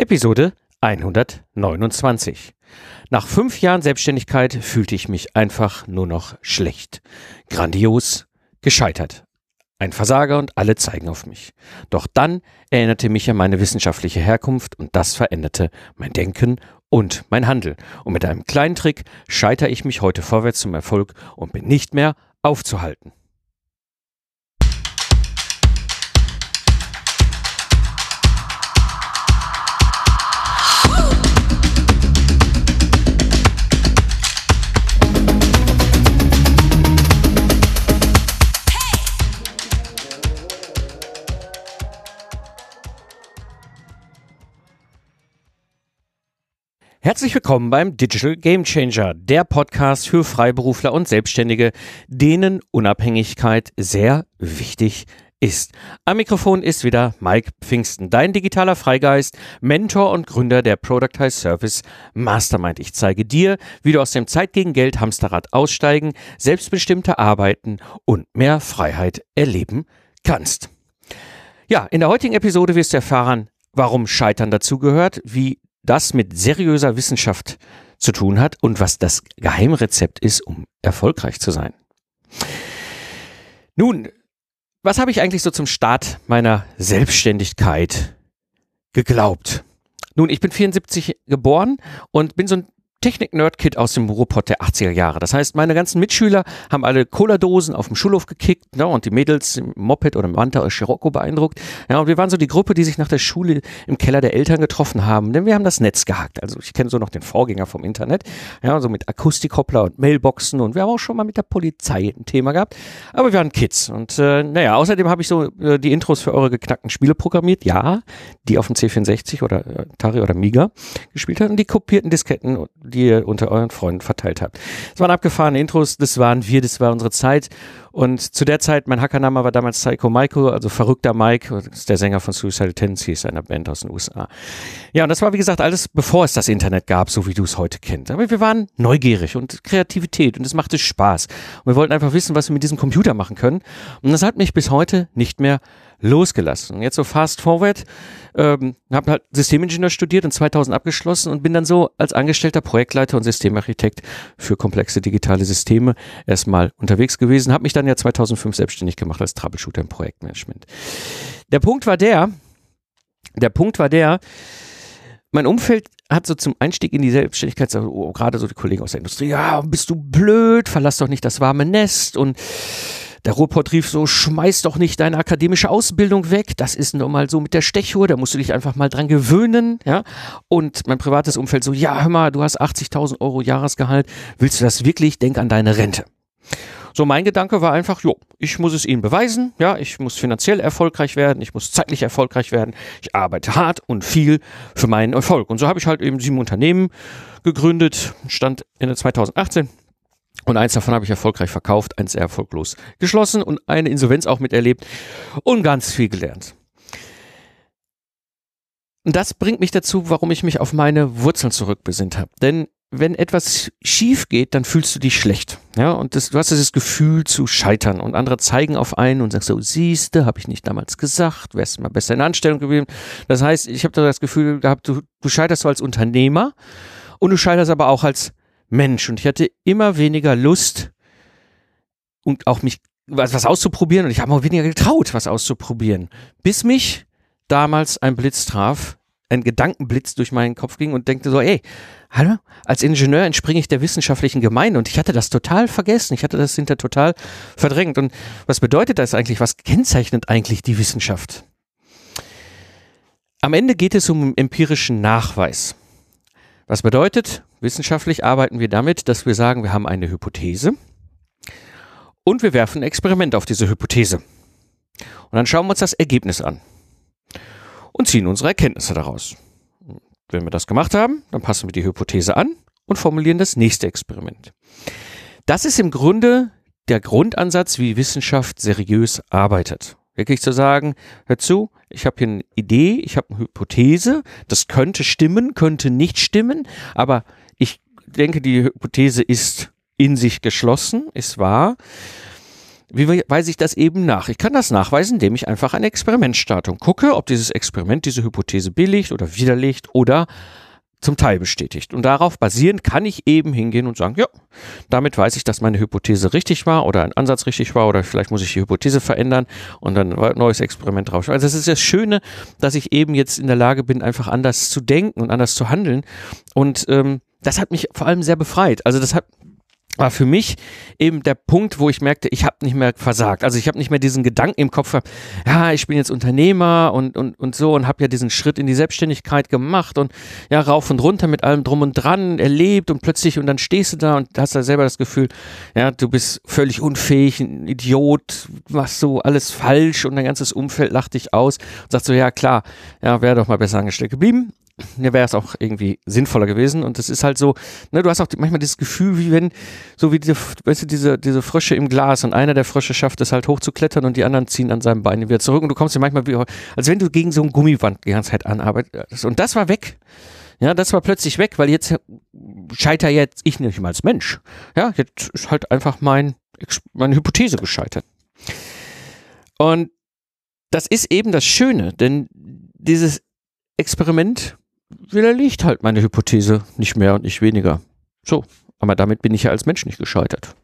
Episode 129. Nach fünf Jahren Selbstständigkeit fühlte ich mich einfach nur noch schlecht. Grandios, gescheitert. Ein Versager und alle zeigen auf mich. Doch dann erinnerte mich an meine wissenschaftliche Herkunft und das veränderte mein Denken und mein Handel. Und mit einem kleinen Trick scheitere ich mich heute vorwärts zum Erfolg und bin nicht mehr aufzuhalten. Herzlich willkommen beim Digital Game Changer, der Podcast für Freiberufler und Selbstständige, denen Unabhängigkeit sehr wichtig ist. Am Mikrofon ist wieder Mike Pfingsten, dein digitaler Freigeist, Mentor und Gründer der Productize Service Mastermind. Ich zeige dir, wie du aus dem Zeit gegen Geld Hamsterrad aussteigen, selbstbestimmte arbeiten und mehr Freiheit erleben kannst. Ja, in der heutigen Episode wirst du erfahren, warum Scheitern dazugehört, wie das mit seriöser Wissenschaft zu tun hat und was das Geheimrezept ist, um erfolgreich zu sein. Nun, was habe ich eigentlich so zum Start meiner Selbstständigkeit geglaubt? Nun, ich bin 74 geboren und bin so ein Technik-Nerd-Kid aus dem Ruhrpott der 80er Jahre. Das heißt, meine ganzen Mitschüler haben alle Cola-Dosen auf dem Schulhof gekickt ne, und die Mädels im Moped oder im Manta oder Scirocco beeindruckt. Ja, und wir waren so die Gruppe, die sich nach der Schule im Keller der Eltern getroffen haben, denn wir haben das Netz gehackt. Also ich kenne so noch den Vorgänger vom Internet, ja, so mit Akustikkoppler und Mailboxen und wir haben auch schon mal mit der Polizei ein Thema gehabt. Aber wir waren Kids und äh, naja, außerdem habe ich so äh, die Intros für eure geknackten Spiele programmiert. Ja, die auf dem C64 oder äh, Atari oder Miga gespielt hat und die kopierten Disketten die ihr unter euren Freunden verteilt habt. Das waren abgefahrene Intros, das waren wir, das war unsere Zeit. Und zu der Zeit, mein Hackername war damals Psycho Michael, also verrückter Mike, der Sänger von Suicidal Tendencies, einer Band aus den USA. Ja, und das war, wie gesagt, alles bevor es das Internet gab, so wie du es heute kennst. Aber wir waren neugierig und Kreativität und es machte Spaß. Und wir wollten einfach wissen, was wir mit diesem Computer machen können. Und das hat mich bis heute nicht mehr losgelassen. Und jetzt so fast forward, ähm, habe halt Systemingenieur studiert und 2000 abgeschlossen und bin dann so als angestellter Projektleiter und Systemarchitekt für komplexe digitale Systeme erstmal unterwegs gewesen, habe mich dann ja 2005 selbstständig gemacht als Troubleshooter im Projektmanagement. Der Punkt war der, der Punkt war der, mein Umfeld hat so zum Einstieg in die Selbstständigkeit, so, oh, gerade so die Kollegen aus der Industrie, ja, bist du blöd, verlass doch nicht das warme Nest und der Ruhrpott rief so, schmeiß doch nicht deine akademische Ausbildung weg. Das ist nun mal so mit der Stechuhr, da musst du dich einfach mal dran gewöhnen, ja. Und mein privates Umfeld so, ja, hör mal, du hast 80.000 Euro Jahresgehalt. Willst du das wirklich? Denk an deine Rente. So mein Gedanke war einfach, jo, ich muss es ihnen beweisen, ja, ich muss finanziell erfolgreich werden, ich muss zeitlich erfolgreich werden, ich arbeite hart und viel für meinen Erfolg. Und so habe ich halt eben sieben Unternehmen gegründet, stand Ende 2018 und eins davon habe ich erfolgreich verkauft, eins erfolglos geschlossen und eine Insolvenz auch miterlebt und ganz viel gelernt. Und das bringt mich dazu, warum ich mich auf meine Wurzeln zurückbesinnt habe. Denn wenn etwas schief geht, dann fühlst du dich schlecht. Ja, und das, du hast dieses Gefühl zu scheitern und andere zeigen auf einen und sagst so, siehste, habe ich nicht damals gesagt, wärst mal besser in Anstellung gewesen. Das heißt, ich habe da das Gefühl gehabt, du, du scheiterst so als Unternehmer und du scheiterst aber auch als Mensch. Und ich hatte immer weniger Lust und auch mich was, was auszuprobieren. Und ich habe auch weniger getraut, was auszuprobieren. Bis mich damals ein Blitz traf, ein Gedankenblitz durch meinen Kopf ging und denkte so, ey, hallo, als Ingenieur entspringe ich der wissenschaftlichen Gemeinde und ich hatte das total vergessen, ich hatte das hinter total verdrängt. Und was bedeutet das eigentlich? Was kennzeichnet eigentlich die Wissenschaft? Am Ende geht es um empirischen Nachweis. Was bedeutet, wissenschaftlich arbeiten wir damit, dass wir sagen, wir haben eine Hypothese und wir werfen ein Experiment auf diese Hypothese. Und dann schauen wir uns das Ergebnis an und ziehen unsere Erkenntnisse daraus. Wenn wir das gemacht haben, dann passen wir die Hypothese an und formulieren das nächste Experiment. Das ist im Grunde der Grundansatz, wie Wissenschaft seriös arbeitet. Wirklich zu sagen, hör zu, ich habe hier eine Idee, ich habe eine Hypothese, das könnte stimmen, könnte nicht stimmen, aber ich denke, die Hypothese ist in sich geschlossen, ist wahr. Wie weise ich das eben nach? Ich kann das nachweisen, indem ich einfach ein Experiment starte und gucke, ob dieses Experiment diese Hypothese billigt oder widerlegt oder zum Teil bestätigt. Und darauf basierend kann ich eben hingehen und sagen, ja, damit weiß ich, dass meine Hypothese richtig war oder ein Ansatz richtig war oder vielleicht muss ich die Hypothese verändern und dann ein neues Experiment drauf. Also das ist das Schöne, dass ich eben jetzt in der Lage bin, einfach anders zu denken und anders zu handeln. Und ähm, das hat mich vor allem sehr befreit. Also das hat war für mich eben der Punkt, wo ich merkte, ich habe nicht mehr versagt. Also ich habe nicht mehr diesen Gedanken im Kopf, ja, ich bin jetzt Unternehmer und, und, und so und habe ja diesen Schritt in die Selbstständigkeit gemacht und ja, rauf und runter mit allem drum und dran erlebt und plötzlich und dann stehst du da und hast da selber das Gefühl, ja, du bist völlig unfähig, ein Idiot, machst so alles falsch und dein ganzes Umfeld lacht dich aus und sagt so, ja klar, ja, wäre doch mal besser angestellt geblieben mir wäre es auch irgendwie sinnvoller gewesen. Und es ist halt so, ne, du hast auch manchmal dieses Gefühl, wie wenn, so wie diese, weißt du, diese, diese Frösche im Glas und einer der Frösche schafft es halt hochzuklettern und die anderen ziehen an seinem Bein wieder zurück und du kommst dir manchmal wie, als wenn du gegen so ein Gummiwand die ganze Zeit anarbeitest. Und das war weg. Ja, das war plötzlich weg, weil jetzt scheiter jetzt ich nicht mal als Mensch. Ja, jetzt ist halt einfach mein, meine Hypothese gescheitert. Und das ist eben das Schöne, denn dieses Experiment widerlegt halt meine Hypothese nicht mehr und nicht weniger. So, aber damit bin ich ja als Mensch nicht gescheitert.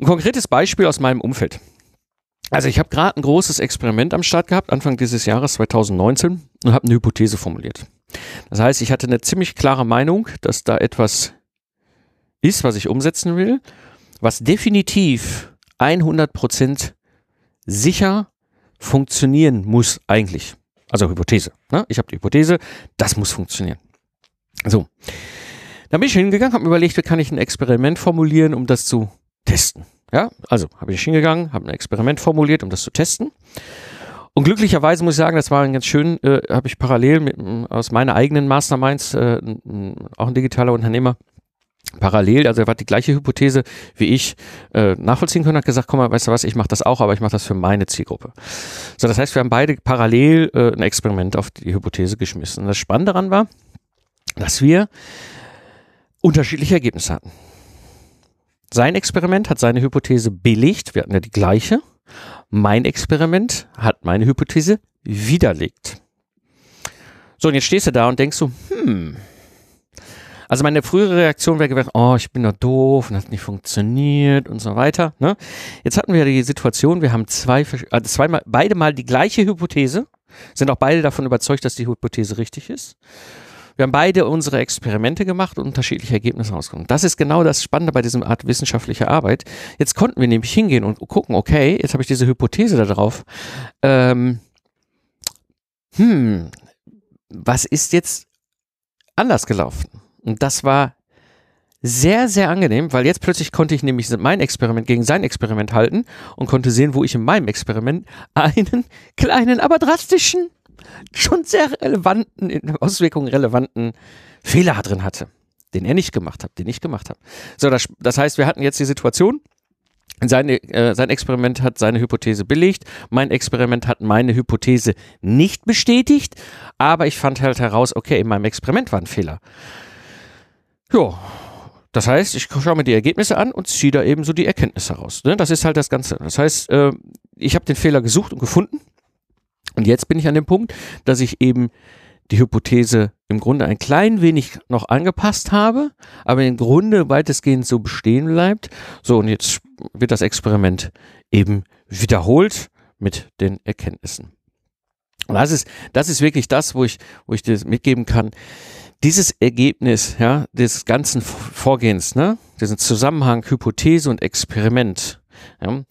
Ein konkretes Beispiel aus meinem Umfeld. Also ich habe gerade ein großes Experiment am Start gehabt, Anfang dieses Jahres 2019, und habe eine Hypothese formuliert. Das heißt, ich hatte eine ziemlich klare Meinung, dass da etwas ist, was ich umsetzen will, was definitiv 100% sicher funktionieren muss eigentlich. Also Hypothese. Ne? Ich habe die Hypothese, das muss funktionieren. So. Dann bin ich hingegangen, habe mir überlegt, wie kann ich ein Experiment formulieren, um das zu testen. Ja, also habe ich hingegangen, habe ein Experiment formuliert, um das zu testen. Und glücklicherweise muss ich sagen, das war ein ganz schön, äh, habe ich parallel mit, aus meiner eigenen Masterminds, äh, auch ein digitaler Unternehmer, parallel, also er hat die gleiche Hypothese wie ich äh, nachvollziehen können, hat gesagt, komm mal, weißt du was, ich mache das auch, aber ich mache das für meine Zielgruppe. So, das heißt, wir haben beide parallel äh, ein Experiment auf die Hypothese geschmissen. Und das Spannende daran war, dass wir unterschiedliche Ergebnisse hatten. Sein Experiment hat seine Hypothese belegt, wir hatten ja die gleiche. Mein Experiment hat meine Hypothese widerlegt. So, und jetzt stehst du da und denkst so, hm, also meine frühere Reaktion wäre gewesen, oh, ich bin doch doof und hat nicht funktioniert und so weiter. Ne? Jetzt hatten wir die Situation, wir haben zwei, also zweimal, beide mal die gleiche Hypothese, sind auch beide davon überzeugt, dass die Hypothese richtig ist. Wir haben beide unsere Experimente gemacht und unterschiedliche Ergebnisse rausgekommen. Das ist genau das Spannende bei diesem Art wissenschaftlicher Arbeit. Jetzt konnten wir nämlich hingehen und gucken, okay, jetzt habe ich diese Hypothese da drauf. Ähm, hm, was ist jetzt anders gelaufen? Und das war sehr, sehr angenehm, weil jetzt plötzlich konnte ich nämlich mein Experiment gegen sein Experiment halten und konnte sehen, wo ich in meinem Experiment einen kleinen, aber drastischen, schon sehr relevanten, in Auswirkungen relevanten Fehler drin hatte, den er nicht gemacht hat, den ich gemacht habe. So, das, das heißt, wir hatten jetzt die Situation, seine, äh, sein Experiment hat seine Hypothese belegt, mein Experiment hat meine Hypothese nicht bestätigt, aber ich fand halt heraus, okay, in meinem Experiment war ein Fehler. Ja, das heißt, ich schaue mir die Ergebnisse an und ziehe da eben so die Erkenntnisse raus. Ne? Das ist halt das Ganze. Das heißt, äh, ich habe den Fehler gesucht und gefunden. Und jetzt bin ich an dem Punkt, dass ich eben die Hypothese im Grunde ein klein wenig noch angepasst habe, aber im Grunde weitestgehend so bestehen bleibt. So, und jetzt wird das Experiment eben wiederholt mit den Erkenntnissen. Und das ist, das ist wirklich das, wo ich, wo ich dir mitgeben kann dieses Ergebnis, ja, des ganzen Vorgehens, ne, diesen Zusammenhang Hypothese und Experiment, ja,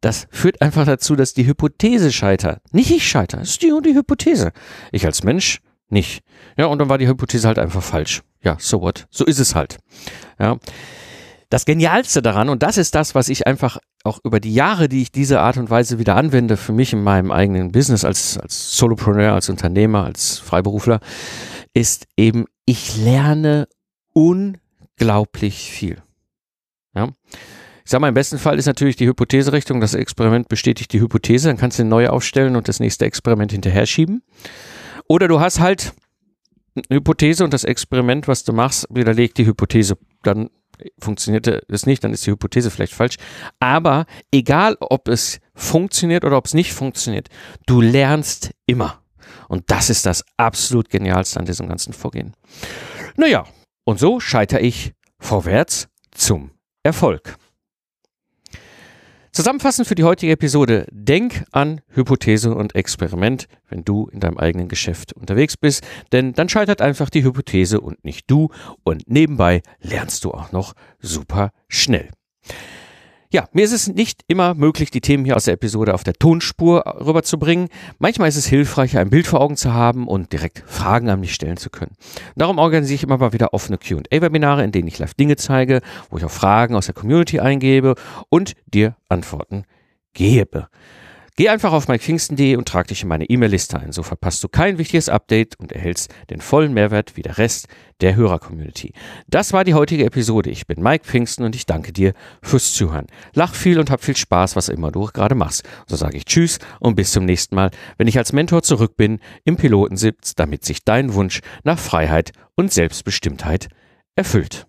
das führt einfach dazu, dass die Hypothese scheitert. Nicht ich scheiter, es ist die und die Hypothese. Ich als Mensch nicht. Ja, und dann war die Hypothese halt einfach falsch. Ja, so what? So ist es halt. Ja. Das Genialste daran, und das ist das, was ich einfach auch über die Jahre, die ich diese Art und Weise wieder anwende, für mich in meinem eigenen Business als, als Solopreneur, als Unternehmer, als Freiberufler, ist eben, ich lerne unglaublich viel. Ja. Ich sage mal, im besten Fall ist natürlich die Hypotheserichtung, das Experiment bestätigt die Hypothese, dann kannst du eine neue aufstellen und das nächste Experiment hinterher schieben. Oder du hast halt eine Hypothese und das Experiment, was du machst, widerlegt die Hypothese. Dann funktionierte es nicht, dann ist die Hypothese vielleicht falsch. Aber egal, ob es funktioniert oder ob es nicht funktioniert, du lernst immer. Und das ist das absolut Genialste an diesem ganzen Vorgehen. Naja, und so scheitere ich vorwärts zum Erfolg. Zusammenfassend für die heutige Episode, denk an Hypothese und Experiment, wenn du in deinem eigenen Geschäft unterwegs bist, denn dann scheitert einfach die Hypothese und nicht du und nebenbei lernst du auch noch super schnell. Ja, mir ist es nicht immer möglich, die Themen hier aus der Episode auf der Tonspur rüberzubringen. Manchmal ist es hilfreich, ein Bild vor Augen zu haben und direkt Fragen an mich stellen zu können. Darum organisiere ich immer mal wieder offene Q&A-Webinare, in denen ich live Dinge zeige, wo ich auch Fragen aus der Community eingebe und dir Antworten gebe. Geh einfach auf mikepfingsten.de und trag dich in meine E-Mail-Liste ein. So verpasst du kein wichtiges Update und erhältst den vollen Mehrwert wie der Rest der Hörer-Community. Das war die heutige Episode. Ich bin Mike Pfingsten und ich danke dir fürs Zuhören. Lach viel und hab viel Spaß, was immer du gerade machst. So sage ich Tschüss und bis zum nächsten Mal, wenn ich als Mentor zurück bin im Pilotensitz, damit sich dein Wunsch nach Freiheit und Selbstbestimmtheit erfüllt.